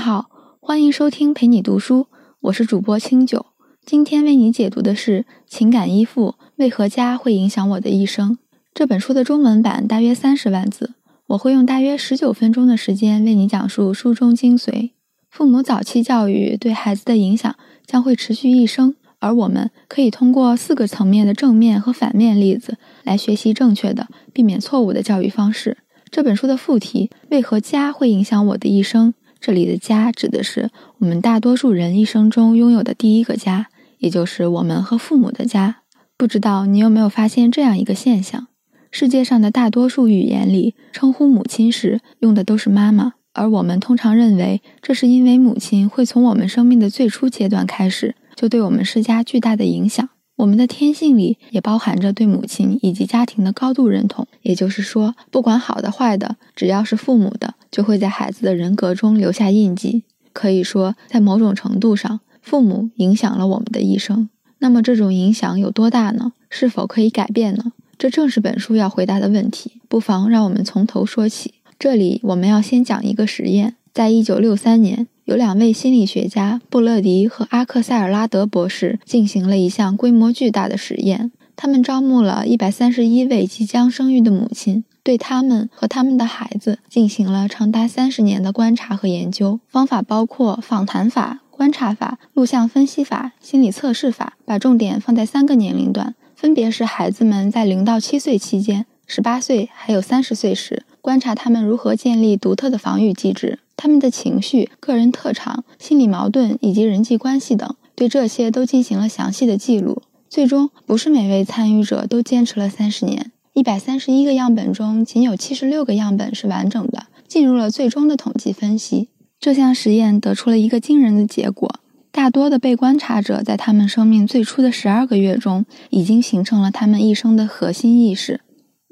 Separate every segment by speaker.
Speaker 1: 好，欢迎收听陪你读书，我是主播清酒。今天为你解读的是《情感依附为何家会影响我的一生》这本书的中文版大约三十万字，我会用大约十九分钟的时间为你讲述书中精髓。父母早期教育对孩子的影响将会持续一生，而我们可以通过四个层面的正面和反面例子来学习正确的、避免错误的教育方式。这本书的副题：为何家会影响我的一生？这里的家指的是我们大多数人一生中拥有的第一个家，也就是我们和父母的家。不知道你有没有发现这样一个现象：世界上的大多数语言里，称呼母亲时用的都是妈妈，而我们通常认为这是因为母亲会从我们生命的最初阶段开始就对我们施加巨大的影响。我们的天性里也包含着对母亲以及家庭的高度认同，也就是说，不管好的坏的，只要是父母的，就会在孩子的人格中留下印记。可以说，在某种程度上，父母影响了我们的一生。那么，这种影响有多大呢？是否可以改变呢？这正是本书要回答的问题。不妨让我们从头说起。这里我们要先讲一个实验，在一九六三年。有两位心理学家布勒迪和阿克塞尔拉德博士进行了一项规模巨大的实验。他们招募了一百三十一位即将生育的母亲，对他们和他们的孩子进行了长达三十年的观察和研究。方法包括访谈法、观察法、录像分析法、心理测试法，把重点放在三个年龄段，分别是孩子们在零到七岁期间、十八岁还有三十岁时，观察他们如何建立独特的防御机制。他们的情绪、个人特长、心理矛盾以及人际关系等，对这些都进行了详细的记录。最终，不是每位参与者都坚持了三十年。一百三十一个样本中，仅有七十六个样本是完整的，进入了最终的统计分析。这项实验得出了一个惊人的结果：大多的被观察者在他们生命最初的十二个月中，已经形成了他们一生的核心意识。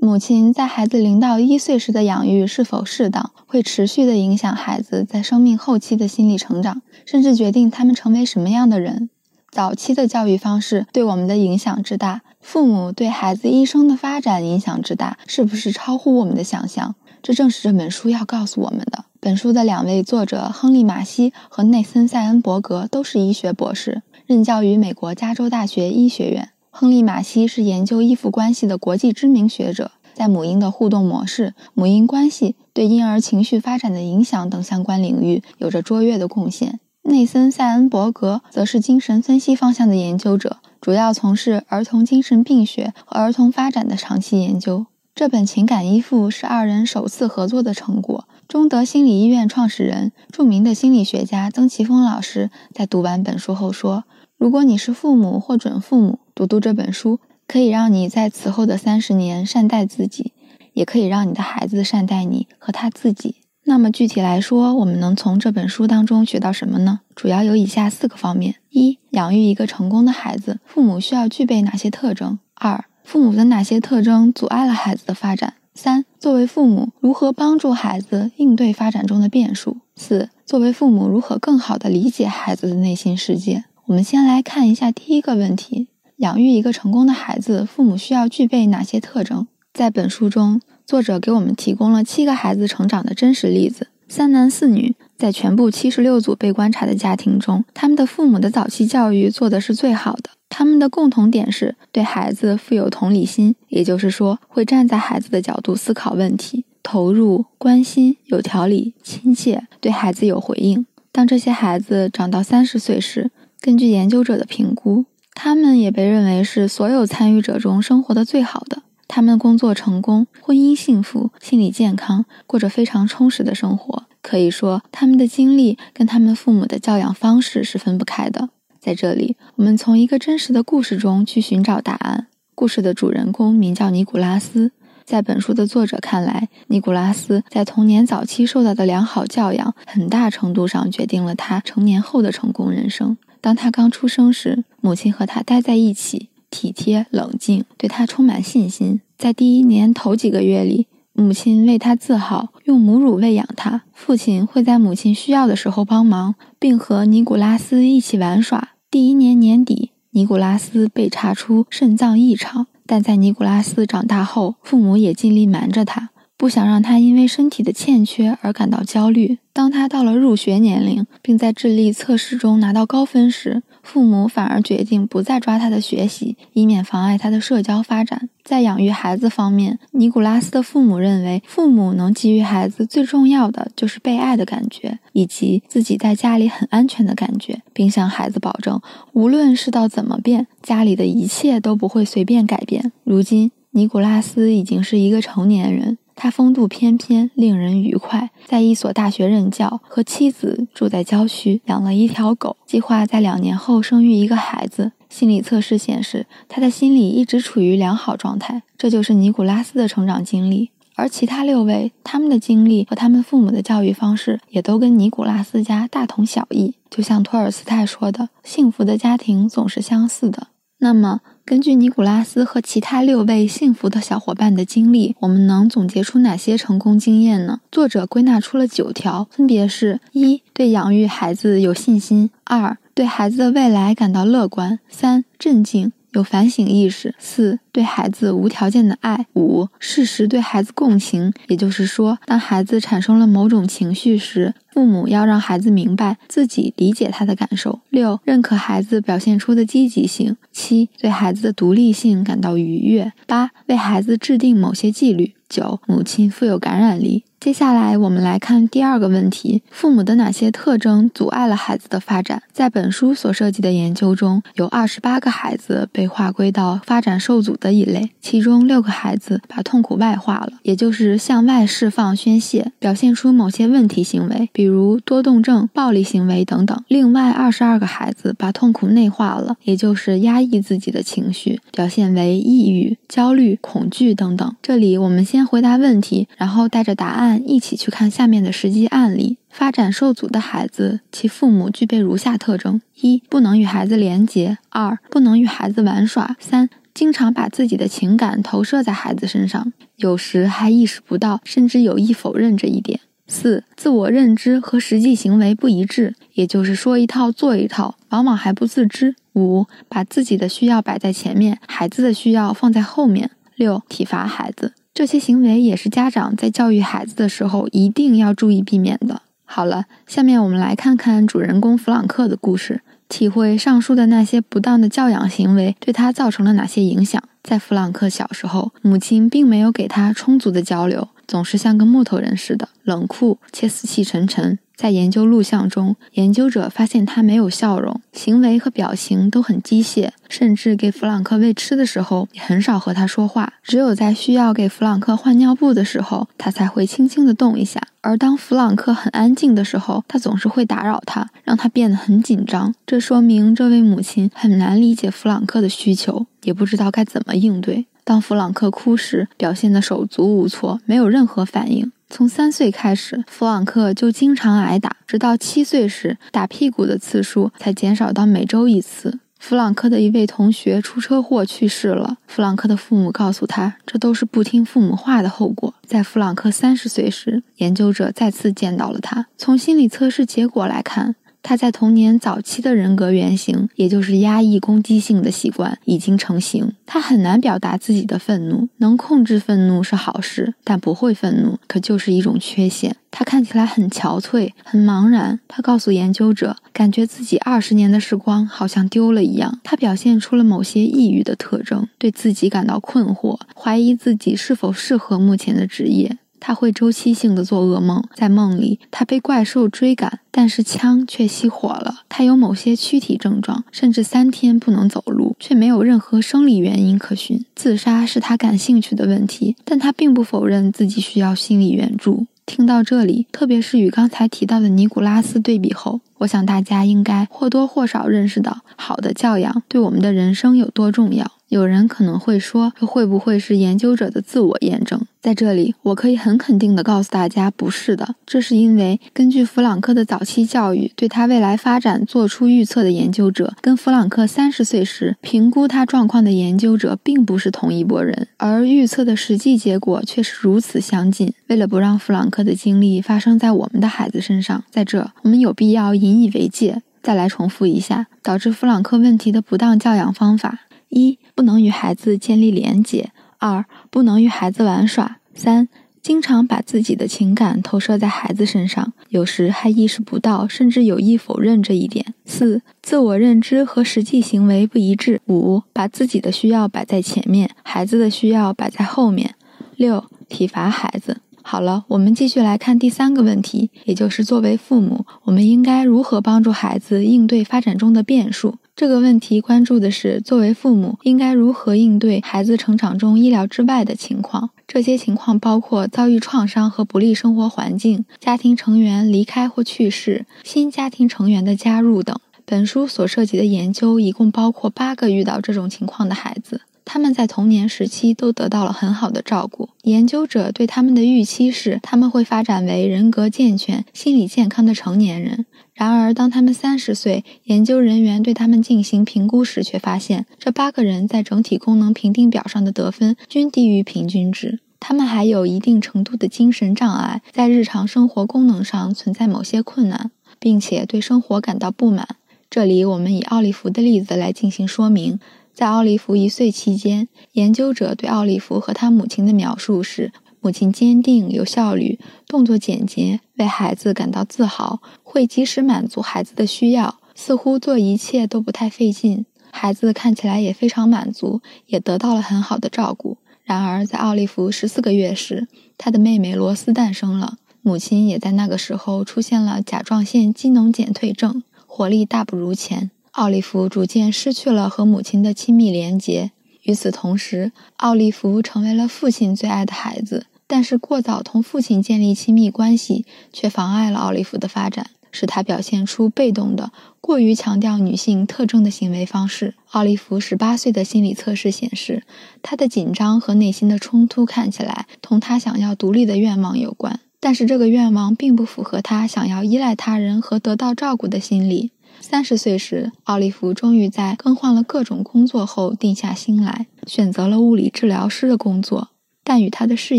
Speaker 1: 母亲在孩子零到一岁时的养育是否适当，会持续地影响孩子在生命后期的心理成长，甚至决定他们成为什么样的人。早期的教育方式对我们的影响之大，父母对孩子一生的发展影响之大，是不是超乎我们的想象？这正是这本书要告诉我们的。本书的两位作者亨利·马西和内森·塞恩伯格都是医学博士，任教于美国加州大学医学院。亨利·马西是研究依附关系的国际知名学者，在母婴的互动模式、母婴关系对婴儿情绪发展的影响等相关领域有着卓越的贡献。内森·塞恩伯格则是精神分析方向的研究者，主要从事儿童精神病学和儿童发展的长期研究。这本《情感依附》是二人首次合作的成果。中德心理医院创始人、著名的心理学家曾奇峰老师在读完本书后说：“如果你是父母或准父母，”读读这本书，可以让你在此后的三十年善待自己，也可以让你的孩子善待你和他自己。那么具体来说，我们能从这本书当中学到什么呢？主要有以下四个方面：一、养育一个成功的孩子，父母需要具备哪些特征？二、父母的哪些特征阻碍了孩子的发展？三、作为父母，如何帮助孩子应对发展中的变数？四、作为父母，如何更好地理解孩子的内心世界？我们先来看一下第一个问题。养育一个成功的孩子，父母需要具备哪些特征？在本书中，作者给我们提供了七个孩子成长的真实例子，三男四女，在全部七十六组被观察的家庭中，他们的父母的早期教育做的是最好的。他们的共同点是对孩子富有同理心，也就是说，会站在孩子的角度思考问题，投入、关心、有条理、亲切，对孩子有回应。当这些孩子长到三十岁时，根据研究者的评估。他们也被认为是所有参与者中生活的最好的。他们工作成功，婚姻幸福，心理健康，过着非常充实的生活。可以说，他们的经历跟他们父母的教养方式是分不开的。在这里，我们从一个真实的故事中去寻找答案。故事的主人公名叫尼古拉斯。在本书的作者看来，尼古拉斯在童年早期受到的良好教养，很大程度上决定了他成年后的成功人生。当他刚出生时，母亲和他待在一起，体贴冷静，对他充满信心。在第一年头几个月里，母亲为他自豪，用母乳喂养他。父亲会在母亲需要的时候帮忙，并和尼古拉斯一起玩耍。第一年年底，尼古拉斯被查出肾脏异常，但在尼古拉斯长大后，父母也尽力瞒着他。不想让他因为身体的欠缺而感到焦虑。当他到了入学年龄，并在智力测试中拿到高分时，父母反而决定不再抓他的学习，以免妨碍他的社交发展。在养育孩子方面，尼古拉斯的父母认为，父母能给予孩子最重要的就是被爱的感觉，以及自己在家里很安全的感觉，并向孩子保证，无论世道怎么变，家里的一切都不会随便改变。如今，尼古拉斯已经是一个成年人。他风度翩翩，令人愉快，在一所大学任教，和妻子住在郊区，养了一条狗，计划在两年后生育一个孩子。心理测试显示，他的心理一直处于良好状态。这就是尼古拉斯的成长经历。而其他六位，他们的经历和他们父母的教育方式也都跟尼古拉斯家大同小异。就像托尔斯泰说的：“幸福的家庭总是相似的。”那么。根据尼古拉斯和其他六位幸福的小伙伴的经历，我们能总结出哪些成功经验呢？作者归纳出了九条，分别是：一、对养育孩子有信心；二、对孩子的未来感到乐观；三、镇静。有反省意识，四对孩子无条件的爱，五适时对孩子共情，也就是说，当孩子产生了某种情绪时，父母要让孩子明白自己理解他的感受。六认可孩子表现出的积极性，七对孩子的独立性感到愉悦，八为孩子制定某些纪律。九，母亲富有感染力。接下来，我们来看第二个问题：父母的哪些特征阻碍了孩子的发展？在本书所涉及的研究中，有二十八个孩子被划归到发展受阻的一类，其中六个孩子把痛苦外化了，也就是向外释放、宣泄，表现出某些问题行为，比如多动症、暴力行为等等。另外二十二个孩子把痛苦内化了，也就是压抑自己的情绪，表现为抑郁、焦虑、恐惧等等。这里我们先。回答问题，然后带着答案一起去看下面的实际案例。发展受阻的孩子，其父母具备如下特征：一、不能与孩子连结；二、不能与孩子玩耍；三、经常把自己的情感投射在孩子身上，有时还意识不到，甚至有意否认这一点；四、自我认知和实际行为不一致，也就是说一套做一套，往往还不自知；五、把自己的需要摆在前面，孩子的需要放在后面；六、体罚孩子。这些行为也是家长在教育孩子的时候一定要注意避免的。好了，下面我们来看看主人公弗朗克的故事，体会上述的那些不当的教养行为对他造成了哪些影响。在弗朗克小时候，母亲并没有给他充足的交流，总是像个木头人似的，冷酷且死气沉沉。在研究录像中，研究者发现他没有笑容，行为和表情都很机械，甚至给弗朗克喂吃的时候也很少和他说话。只有在需要给弗朗克换尿布的时候，他才会轻轻地动一下。而当弗朗克很安静的时候，他总是会打扰他，让他变得很紧张。这说明这位母亲很难理解弗朗克的需求，也不知道该怎么应对。当弗朗克哭时，表现得手足无措，没有任何反应。从三岁开始，弗朗克就经常挨打，直到七岁时，打屁股的次数才减少到每周一次。弗朗克的一位同学出车祸去世了，弗朗克的父母告诉他，这都是不听父母话的后果。在弗朗克三十岁时，研究者再次见到了他。从心理测试结果来看。他在童年早期的人格原型，也就是压抑攻击性的习惯已经成型。他很难表达自己的愤怒，能控制愤怒是好事，但不会愤怒可就是一种缺陷。他看起来很憔悴，很茫然。他告诉研究者，感觉自己二十年的时光好像丢了一样。他表现出了某些抑郁的特征，对自己感到困惑，怀疑自己是否适合目前的职业。他会周期性的做噩梦，在梦里他被怪兽追赶，但是枪却熄火了。他有某些躯体症状，甚至三天不能走路，却没有任何生理原因可循。自杀是他感兴趣的问题，但他并不否认自己需要心理援助。听到这里，特别是与刚才提到的尼古拉斯对比后，我想大家应该或多或少认识到，好的教养对我们的人生有多重要。有人可能会说，这会不会是研究者的自我验证？在这里，我可以很肯定地告诉大家，不是的。这是因为根据弗朗克的早期教育对他未来发展做出预测的研究者，跟弗朗克三十岁时评估他状况的研究者并不是同一拨人，而预测的实际结果却是如此相近。为了不让弗朗克的经历发生在我们的孩子身上，在这我们有必要引以为戒。再来重复一下导致弗朗克问题的不当教养方法。一不能与孩子建立连结，二不能与孩子玩耍，三经常把自己的情感投射在孩子身上，有时还意识不到，甚至有意否认这一点。四、自我认知和实际行为不一致。五、把自己的需要摆在前面，孩子的需要摆在后面。六、体罚孩子。好了，我们继续来看第三个问题，也就是作为父母，我们应该如何帮助孩子应对发展中的变数？这个问题关注的是作为父母应该如何应对孩子成长中意料之外的情况。这些情况包括遭遇创伤和不利生活环境、家庭成员离开或去世、新家庭成员的加入等。本书所涉及的研究一共包括八个遇到这种情况的孩子。他们在童年时期都得到了很好的照顾。研究者对他们的预期是，他们会发展为人格健全、心理健康的成年人。然而，当他们三十岁，研究人员对他们进行评估时，却发现这八个人在整体功能评定表上的得分均低于平均值。他们还有一定程度的精神障碍，在日常生活功能上存在某些困难，并且对生活感到不满。这里，我们以奥利弗的例子来进行说明。在奥利弗一岁期间，研究者对奥利弗和他母亲的描述是：母亲坚定、有效率、动作简洁，为孩子感到自豪，会及时满足孩子的需要，似乎做一切都不太费劲。孩子看起来也非常满足，也得到了很好的照顾。然而，在奥利弗十四个月时，他的妹妹罗斯诞生了，母亲也在那个时候出现了甲状腺机能减退症，活力大不如前。奥利弗逐渐失去了和母亲的亲密连结。与此同时，奥利弗成为了父亲最爱的孩子。但是，过早同父亲建立亲密关系，却妨碍了奥利弗的发展，使他表现出被动的、过于强调女性特征的行为方式。奥利弗十八岁的心理测试显示，他的紧张和内心的冲突看起来同他想要独立的愿望有关，但是这个愿望并不符合他想要依赖他人和得到照顾的心理。三十岁时，奥利弗终于在更换了各种工作后定下心来，选择了物理治疗师的工作。但与他的事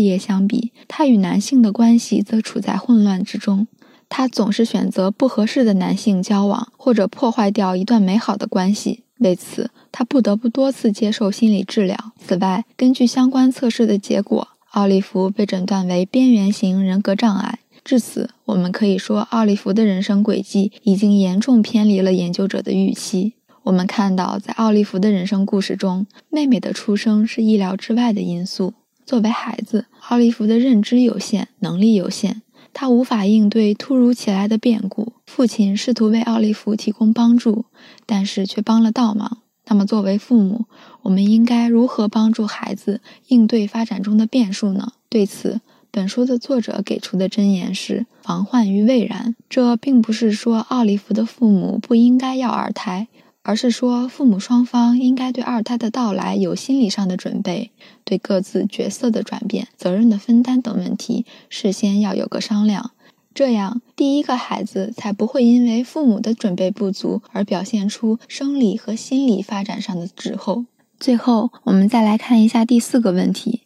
Speaker 1: 业相比，他与男性的关系则处在混乱之中。他总是选择不合适的男性交往，或者破坏掉一段美好的关系。为此，他不得不多次接受心理治疗。此外，根据相关测试的结果，奥利弗被诊断为边缘型人格障碍。至此，我们可以说，奥利弗的人生轨迹已经严重偏离了研究者的预期。我们看到，在奥利弗的人生故事中，妹妹的出生是意料之外的因素。作为孩子，奥利弗的认知有限，能力有限，他无法应对突如其来的变故。父亲试图为奥利弗提供帮助，但是却帮了倒忙。那么，作为父母，我们应该如何帮助孩子应对发展中的变数呢？对此，本书的作者给出的箴言是“防患于未然”。这并不是说奥利弗的父母不应该要二胎，而是说父母双方应该对二胎的到来有心理上的准备，对各自角色的转变、责任的分担等问题事先要有个商量。这样，第一个孩子才不会因为父母的准备不足而表现出生理和心理发展上的滞后。最后，我们再来看一下第四个问题。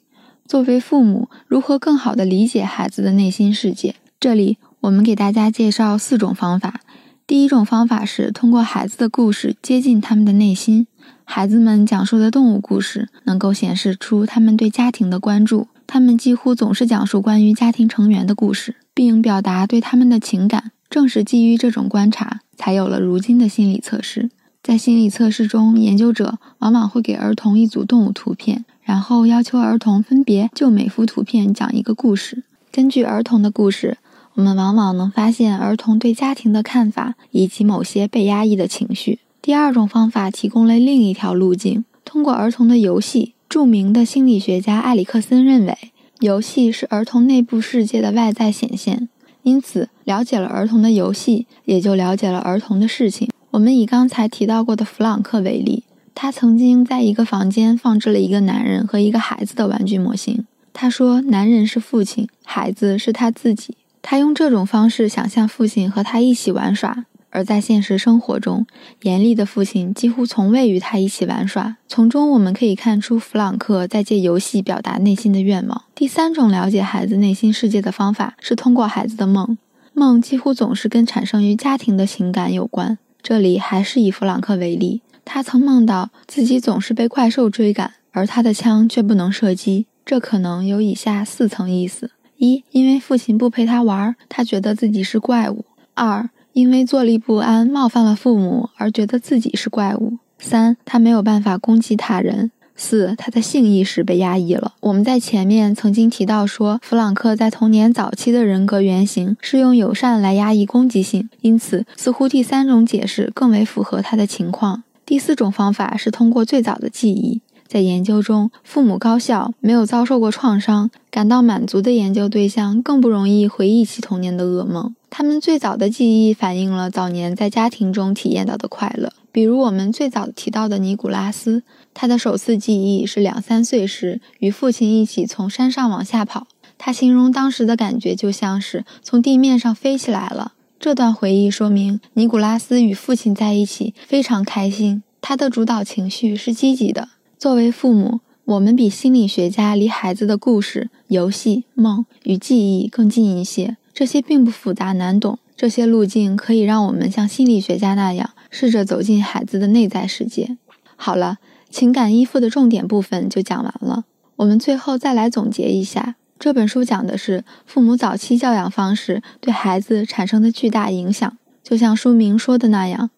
Speaker 1: 作为父母，如何更好地理解孩子的内心世界？这里我们给大家介绍四种方法。第一种方法是通过孩子的故事接近他们的内心。孩子们讲述的动物故事能够显示出他们对家庭的关注。他们几乎总是讲述关于家庭成员的故事，并表达对他们的情感。正是基于这种观察，才有了如今的心理测试。在心理测试中，研究者往往会给儿童一组动物图片。然后要求儿童分别就每幅图片讲一个故事。根据儿童的故事，我们往往能发现儿童对家庭的看法以及某些被压抑的情绪。第二种方法提供了另一条路径：通过儿童的游戏。著名的心理学家埃里克森认为，游戏是儿童内部世界的外在显现。因此，了解了儿童的游戏，也就了解了儿童的事情。我们以刚才提到过的弗朗克为例。他曾经在一个房间放置了一个男人和一个孩子的玩具模型。他说：“男人是父亲，孩子是他自己。”他用这种方式想象父亲和他一起玩耍。而在现实生活中，严厉的父亲几乎从未与他一起玩耍。从中我们可以看出，弗朗克在借游戏表达内心的愿望。第三种了解孩子内心世界的方法是通过孩子的梦。梦几乎总是跟产生于家庭的情感有关。这里还是以弗朗克为例。他曾梦到自己总是被怪兽追赶，而他的枪却不能射击。这可能有以下四层意思：一，因为父亲不陪他玩，他觉得自己是怪物；二，因为坐立不安冒犯了父母而觉得自己是怪物；三，他没有办法攻击他人。四，他的性意识被压抑了。我们在前面曾经提到说，弗朗克在童年早期的人格原型是用友善来压抑攻击性，因此似乎第三种解释更为符合他的情况。第四种方法是通过最早的记忆。在研究中，父母高效、没有遭受过创伤、感到满足的研究对象更不容易回忆起童年的噩梦。他们最早的记忆反映了早年在家庭中体验到的快乐。比如我们最早提到的尼古拉斯，他的首次记忆是两三岁时与父亲一起从山上往下跑。他形容当时的感觉就像是从地面上飞起来了。这段回忆说明尼古拉斯与父亲在一起非常开心，他的主导情绪是积极的。作为父母，我们比心理学家离孩子的故事、游戏、梦与记忆更近一些。这些并不复杂难懂，这些路径可以让我们像心理学家那样，试着走进孩子的内在世界。好了，情感依附的重点部分就讲完了。我们最后再来总结一下，这本书讲的是父母早期教养方式对孩子产生的巨大影响。就像书名说的那样，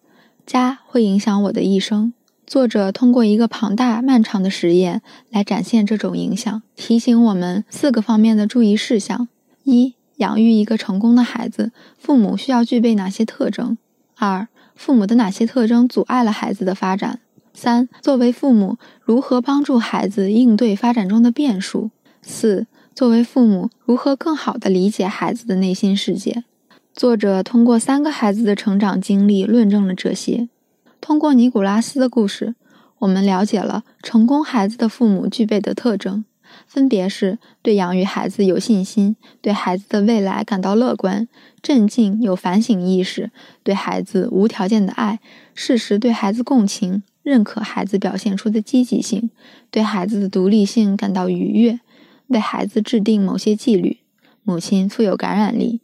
Speaker 1: 家会影响我的一生。作者通过一个庞大漫长的实验来展现这种影响，提醒我们四个方面的注意事项：一、养育一个成功的孩子，父母需要具备哪些特征？二、父母的哪些特征阻碍了孩子的发展？三、作为父母，如何帮助孩子应对发展中的变数？四、作为父母，如何更好地理解孩子的内心世界？作者通过三个孩子的成长经历论证了这些。通过尼古拉斯的故事，我们了解了成功孩子的父母具备的特征，分别是对养育孩子有信心，对孩子的未来感到乐观、镇静、有反省意识，对孩子无条件的爱，适时对孩子共情，认可孩子表现出的积极性，对孩子的独立性感到愉悦，为孩子制定某些纪律。母亲富有感染力。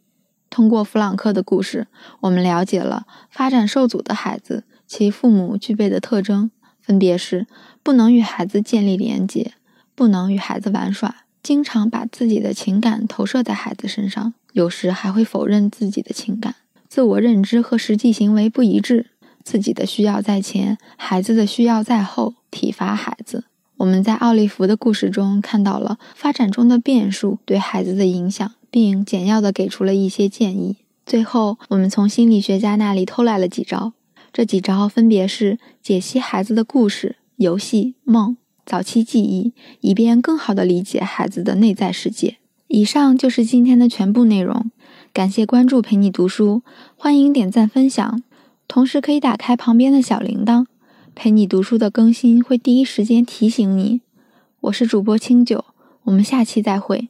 Speaker 1: 通过弗朗克的故事，我们了解了发展受阻的孩子。其父母具备的特征分别是：不能与孩子建立连结，不能与孩子玩耍，经常把自己的情感投射在孩子身上，有时还会否认自己的情感，自我认知和实际行为不一致，自己的需要在前，孩子的需要在后，体罚孩子。我们在奥利弗的故事中看到了发展中的变数对孩子的影响，并简要的给出了一些建议。最后，我们从心理学家那里偷来了几招。这几招分别是解析孩子的故事、游戏、梦、早期记忆，以便更好地理解孩子的内在世界。以上就是今天的全部内容，感谢关注陪你读书，欢迎点赞分享，同时可以打开旁边的小铃铛，陪你读书的更新会第一时间提醒你。我是主播清酒，我们下期再会。